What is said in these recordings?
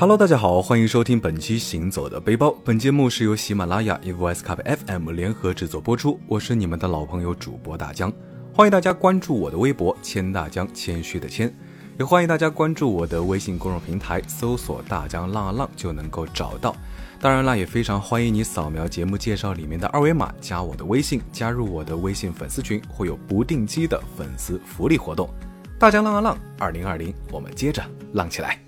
Hello，大家好，欢迎收听本期《行走的背包》。本节目是由喜马拉雅、EVS Cup FM 联合制作播出。我是你们的老朋友主播大江，欢迎大家关注我的微博“谦大江”，谦虚的谦，也欢迎大家关注我的微信公众平台，搜索“大江浪啊浪”就能够找到。当然啦，也非常欢迎你扫描节目介绍里面的二维码，加我的微信，加入我的微信粉丝群，会有不定期的粉丝福利活动。大江浪啊浪，二零二零，我们接着浪起来。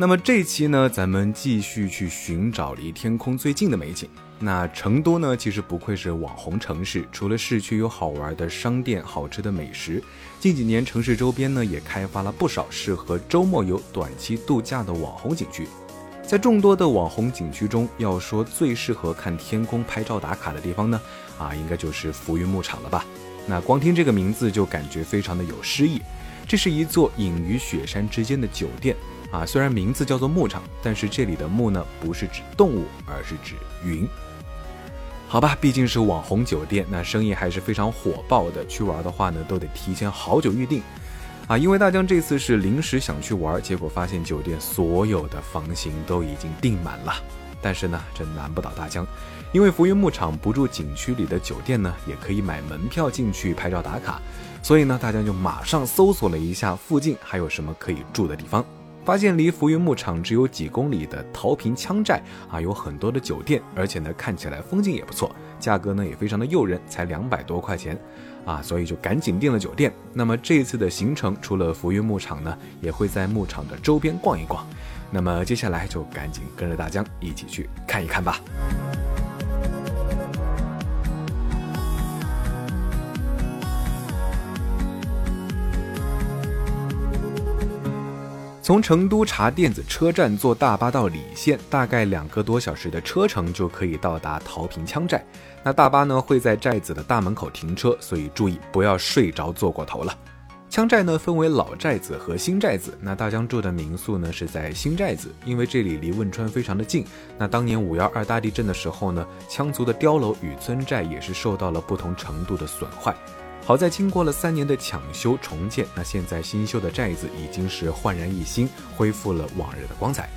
那么这期呢，咱们继续去寻找离天空最近的美景。那成都呢，其实不愧是网红城市，除了市区有好玩的商店、好吃的美食，近几年城市周边呢也开发了不少适合周末游、短期度假的网红景区。在众多的网红景区中，要说最适合看天空拍照打卡的地方呢，啊，应该就是浮云牧场了吧？那光听这个名字就感觉非常的有诗意。这是一座隐于雪山之间的酒店。啊，虽然名字叫做牧场，但是这里的牧呢不是指动物，而是指云。好吧，毕竟是网红酒店，那生意还是非常火爆的。去玩的话呢，都得提前好久预定。啊，因为大江这次是临时想去玩，结果发现酒店所有的房型都已经订满了。但是呢，这难不倒大江，因为浮云牧场不住景区里的酒店呢，也可以买门票进去拍照打卡。所以呢，大江就马上搜索了一下附近还有什么可以住的地方。发现离浮云牧场只有几公里的桃坪羌寨啊，有很多的酒店，而且呢看起来风景也不错，价格呢也非常的诱人，才两百多块钱，啊，所以就赶紧订了酒店。那么这次的行程除了浮云牧场呢，也会在牧场的周边逛一逛。那么接下来就赶紧跟着大江一起去看一看吧。从成都茶店子车站坐大巴到礼县，大概两个多小时的车程就可以到达桃坪羌寨。那大巴呢会在寨子的大门口停车，所以注意不要睡着坐过头了。羌寨呢分为老寨子和新寨子。那大江住的民宿呢是在新寨子，因为这里离汶川非常的近。那当年五幺二大地震的时候呢，羌族的碉楼与村寨也是受到了不同程度的损坏。好在经过了三年的抢修重建，那现在新修的寨子已经是焕然一新，恢复了往日的光彩。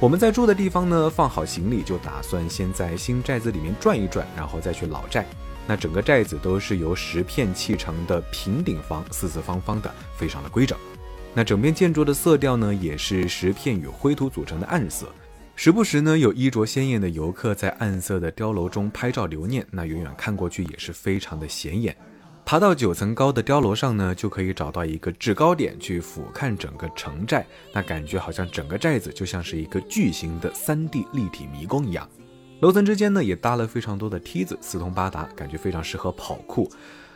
我们在住的地方呢，放好行李就打算先在新寨子里面转一转，然后再去老寨。那整个寨子都是由石片砌成的平顶房，四四方方的，非常的规整。那整片建筑的色调呢，也是石片与灰土组成的暗色。时不时呢，有衣着鲜艳的游客在暗色的碉楼中拍照留念，那远远看过去也是非常的显眼。爬到九层高的碉楼上呢，就可以找到一个制高点去俯瞰整个城寨，那感觉好像整个寨子就像是一个巨型的三 D 立体迷宫一样。楼层之间呢也搭了非常多的梯子，四通八达，感觉非常适合跑酷。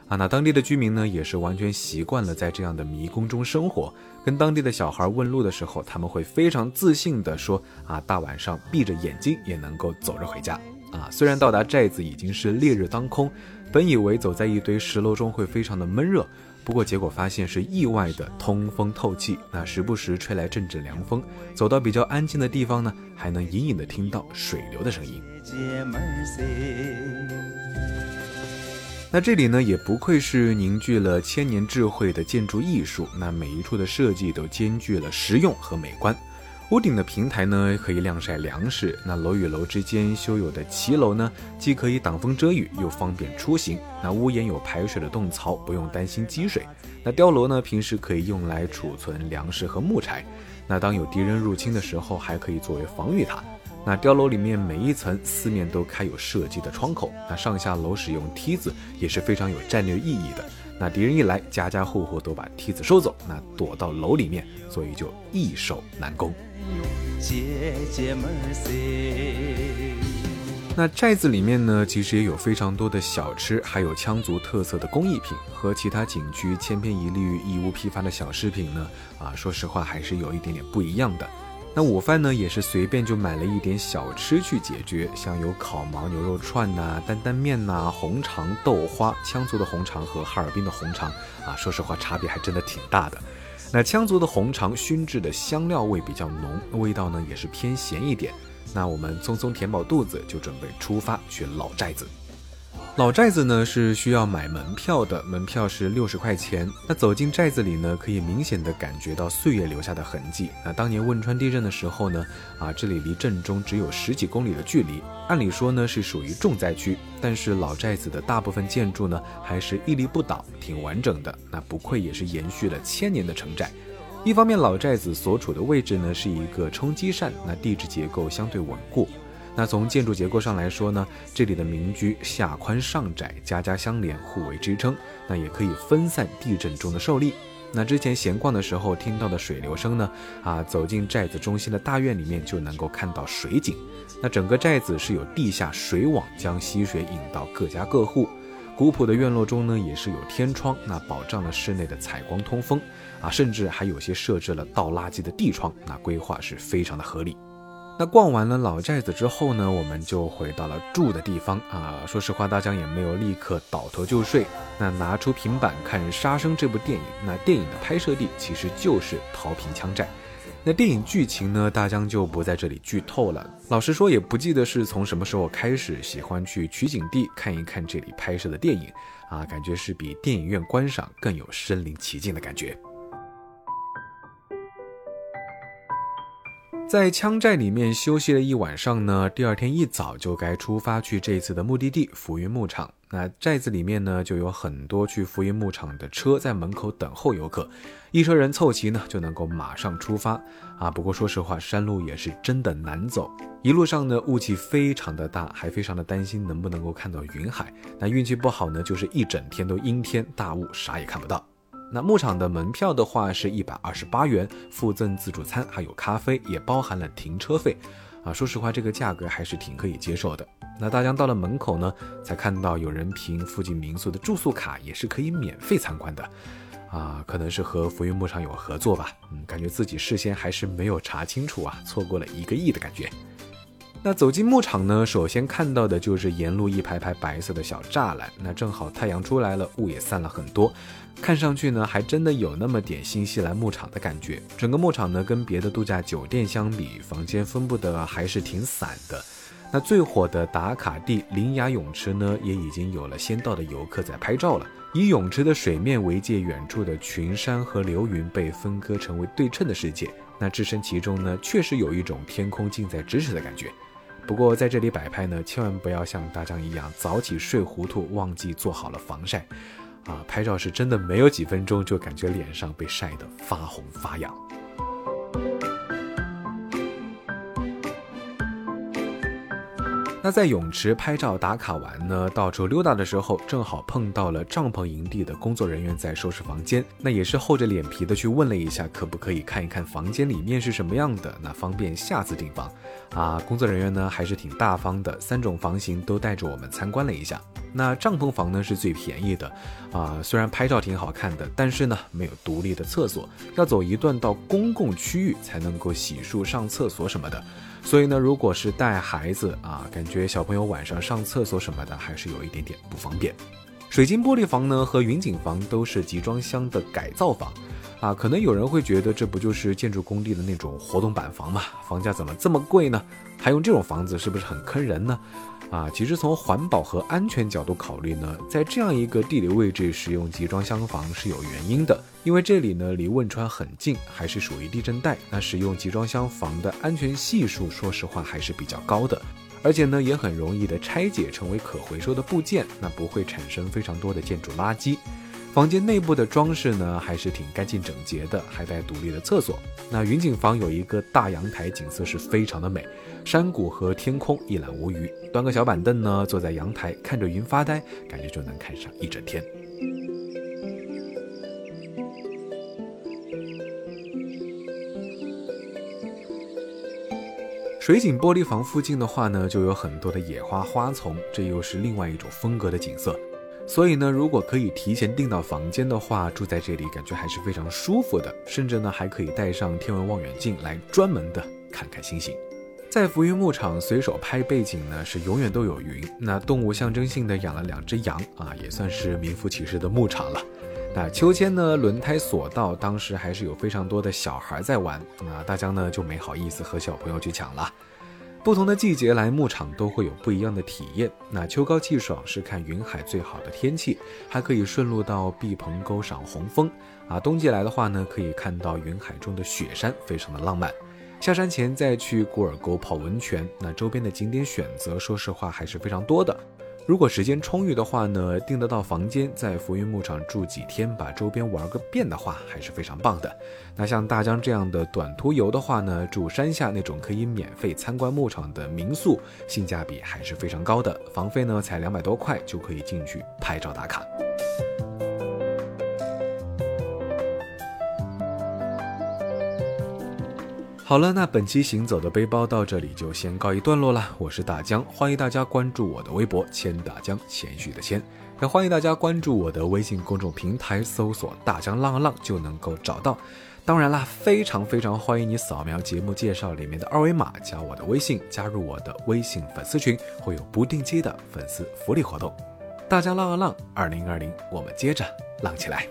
啊，那当地的居民呢也是完全习惯了在这样的迷宫中生活。跟当地的小孩问路的时候，他们会非常自信地说：“啊，大晚上闭着眼睛也能够走着回家。”啊，虽然到达寨子已经是烈日当空。本以为走在一堆石楼中会非常的闷热，不过结果发现是意外的通风透气，那时不时吹来阵阵凉风。走到比较安静的地方呢，还能隐隐的听到水流的声音。那这里呢，也不愧是凝聚了千年智慧的建筑艺术，那每一处的设计都兼具了实用和美观。屋顶的平台呢，可以晾晒粮食。那楼与楼之间修有的骑楼呢，既可以挡风遮雨，又方便出行。那屋檐有排水的洞槽，不用担心积水。那碉楼呢，平时可以用来储存粮食和木材。那当有敌人入侵的时候，还可以作为防御塔。那碉楼里面每一层四面都开有射击的窗口，那上下楼使用梯子也是非常有战略意义的。那敌人一来，家家户户都把梯子收走，那躲到楼里面，所以就易守难攻。姐姐们那寨子里面呢，其实也有非常多的小吃，还有羌族特色的工艺品，和其他景区千篇一律、义乌批发的小饰品呢，啊，说实话还是有一点点不一样的。那午饭呢，也是随便就买了一点小吃去解决，像有烤毛牛肉串呐、担担面呐、红肠、豆花。羌族的红肠和哈尔滨的红肠啊，说实话差别还真的挺大的。那羌族的红肠熏制的香料味比较浓，味道呢也是偏咸一点。那我们匆匆填饱肚子，就准备出发去老寨子。老寨子呢是需要买门票的，门票是六十块钱。那走进寨子里呢，可以明显的感觉到岁月留下的痕迹。那当年汶川地震的时候呢，啊，这里离震中只有十几公里的距离，按理说呢是属于重灾区，但是老寨子的大部分建筑呢还是屹立不倒，挺完整的。那不愧也是延续了千年的城寨。一方面，老寨子所处的位置呢是一个冲积扇，那地质结构相对稳固。那从建筑结构上来说呢，这里的民居下宽上窄，家家相连，互为支撑，那也可以分散地震中的受力。那之前闲逛的时候听到的水流声呢，啊，走进寨子中心的大院里面就能够看到水井。那整个寨子是有地下水网将溪水引到各家各户。古朴的院落中呢，也是有天窗，那保障了室内的采光通风。啊，甚至还有些设置了倒垃圾的地窗，那规划是非常的合理。那逛完了老寨子之后呢，我们就回到了住的地方啊。说实话，大江也没有立刻倒头就睡。那拿出平板看《杀生》这部电影，那电影的拍摄地其实就是桃坪枪寨。那电影剧情呢，大江就不在这里剧透了。老实说，也不记得是从什么时候开始喜欢去取景地看一看这里拍摄的电影啊，感觉是比电影院观赏更有身临其境的感觉。在羌寨里面休息了一晚上呢，第二天一早就该出发去这次的目的地浮云牧场。那寨子里面呢，就有很多去浮云牧场的车在门口等候游客，一车人凑齐呢，就能够马上出发啊。不过说实话，山路也是真的难走，一路上呢雾气非常的大，还非常的担心能不能够看到云海。那运气不好呢，就是一整天都阴天大雾，啥也看不到。那牧场的门票的话是一百二十八元，附赠自助餐，还有咖啡，也包含了停车费。啊，说实话，这个价格还是挺可以接受的。那大江到了门口呢，才看到有人凭附近民宿的住宿卡也是可以免费参观的。啊，可能是和浮云牧场有合作吧。嗯，感觉自己事先还是没有查清楚啊，错过了一个亿的感觉。那走进牧场呢，首先看到的就是沿路一排排白色的小栅栏。那正好太阳出来了，雾也散了很多，看上去呢，还真的有那么点新西兰牧场的感觉。整个牧场呢，跟别的度假酒店相比，房间分布的还是挺散的。那最火的打卡地林雅泳池呢，也已经有了先到的游客在拍照了。以泳池的水面为界，远处的群山和流云被分割成为对称的世界。那置身其中呢，确实有一种天空近在咫尺的感觉。不过在这里摆拍呢，千万不要像大张一样早起睡糊涂，忘记做好了防晒，啊，拍照是真的没有几分钟就感觉脸上被晒得发红发痒。那在泳池拍照打卡完呢，到处溜达的时候，正好碰到了帐篷营地的工作人员在收拾房间。那也是厚着脸皮的去问了一下，可不可以看一看房间里面是什么样的，那方便下次订房。啊，工作人员呢还是挺大方的，三种房型都带着我们参观了一下。那帐篷房呢是最便宜的，啊，虽然拍照挺好看的，但是呢没有独立的厕所，要走一段到公共区域才能够洗漱、上厕所什么的。所以呢，如果是带孩子啊，感觉小朋友晚上上厕所什么的还是有一点点不方便。水晶玻璃房呢和云景房都是集装箱的改造房，啊，可能有人会觉得这不就是建筑工地的那种活动板房嘛？房价怎么这么贵呢？还用这种房子是不是很坑人呢？啊，其实从环保和安全角度考虑呢，在这样一个地理位置使用集装箱房是有原因的，因为这里呢离汶川很近，还是属于地震带，那使用集装箱房的安全系数，说实话还是比较高的，而且呢也很容易的拆解成为可回收的部件，那不会产生非常多的建筑垃圾。房间内部的装饰呢，还是挺干净整洁的，还带独立的厕所。那云景房有一个大阳台，景色是非常的美，山谷和天空一览无余。端个小板凳呢，坐在阳台看着云发呆，感觉就能看上一整天。水景玻璃房附近的话呢，就有很多的野花花丛，这又是另外一种风格的景色。所以呢，如果可以提前订到房间的话，住在这里感觉还是非常舒服的，甚至呢还可以带上天文望远镜来专门的看看星星。在浮云牧场随手拍背景呢，是永远都有云。那动物象征性的养了两只羊啊，也算是名副其实的牧场了。那秋千呢，轮胎索道，当时还是有非常多的小孩在玩，那大家呢就没好意思和小朋友去抢了。不同的季节来牧场都会有不一样的体验。那秋高气爽是看云海最好的天气，还可以顺路到毕棚沟赏红枫。啊，冬季来的话呢，可以看到云海中的雪山，非常的浪漫。下山前再去古尔沟泡温泉，那周边的景点选择，说实话还是非常多的。如果时间充裕的话呢，订得到房间，在浮云牧场住几天，把周边玩个遍的话，还是非常棒的。那像大江这样的短途游的话呢，住山下那种可以免费参观牧场的民宿，性价比还是非常高的，房费呢才两百多块就可以进去拍照打卡。好了，那本期行走的背包到这里就先告一段落了。我是大江，欢迎大家关注我的微博“千大江”，谦虚的谦，也欢迎大家关注我的微信公众平台，搜索“大江浪浪”就能够找到。当然啦，非常非常欢迎你扫描节目介绍里面的二维码，加我的微信，加入我的微信粉丝群，会有不定期的粉丝福利活动。大江浪啊浪，二零二零，我们接着浪起来。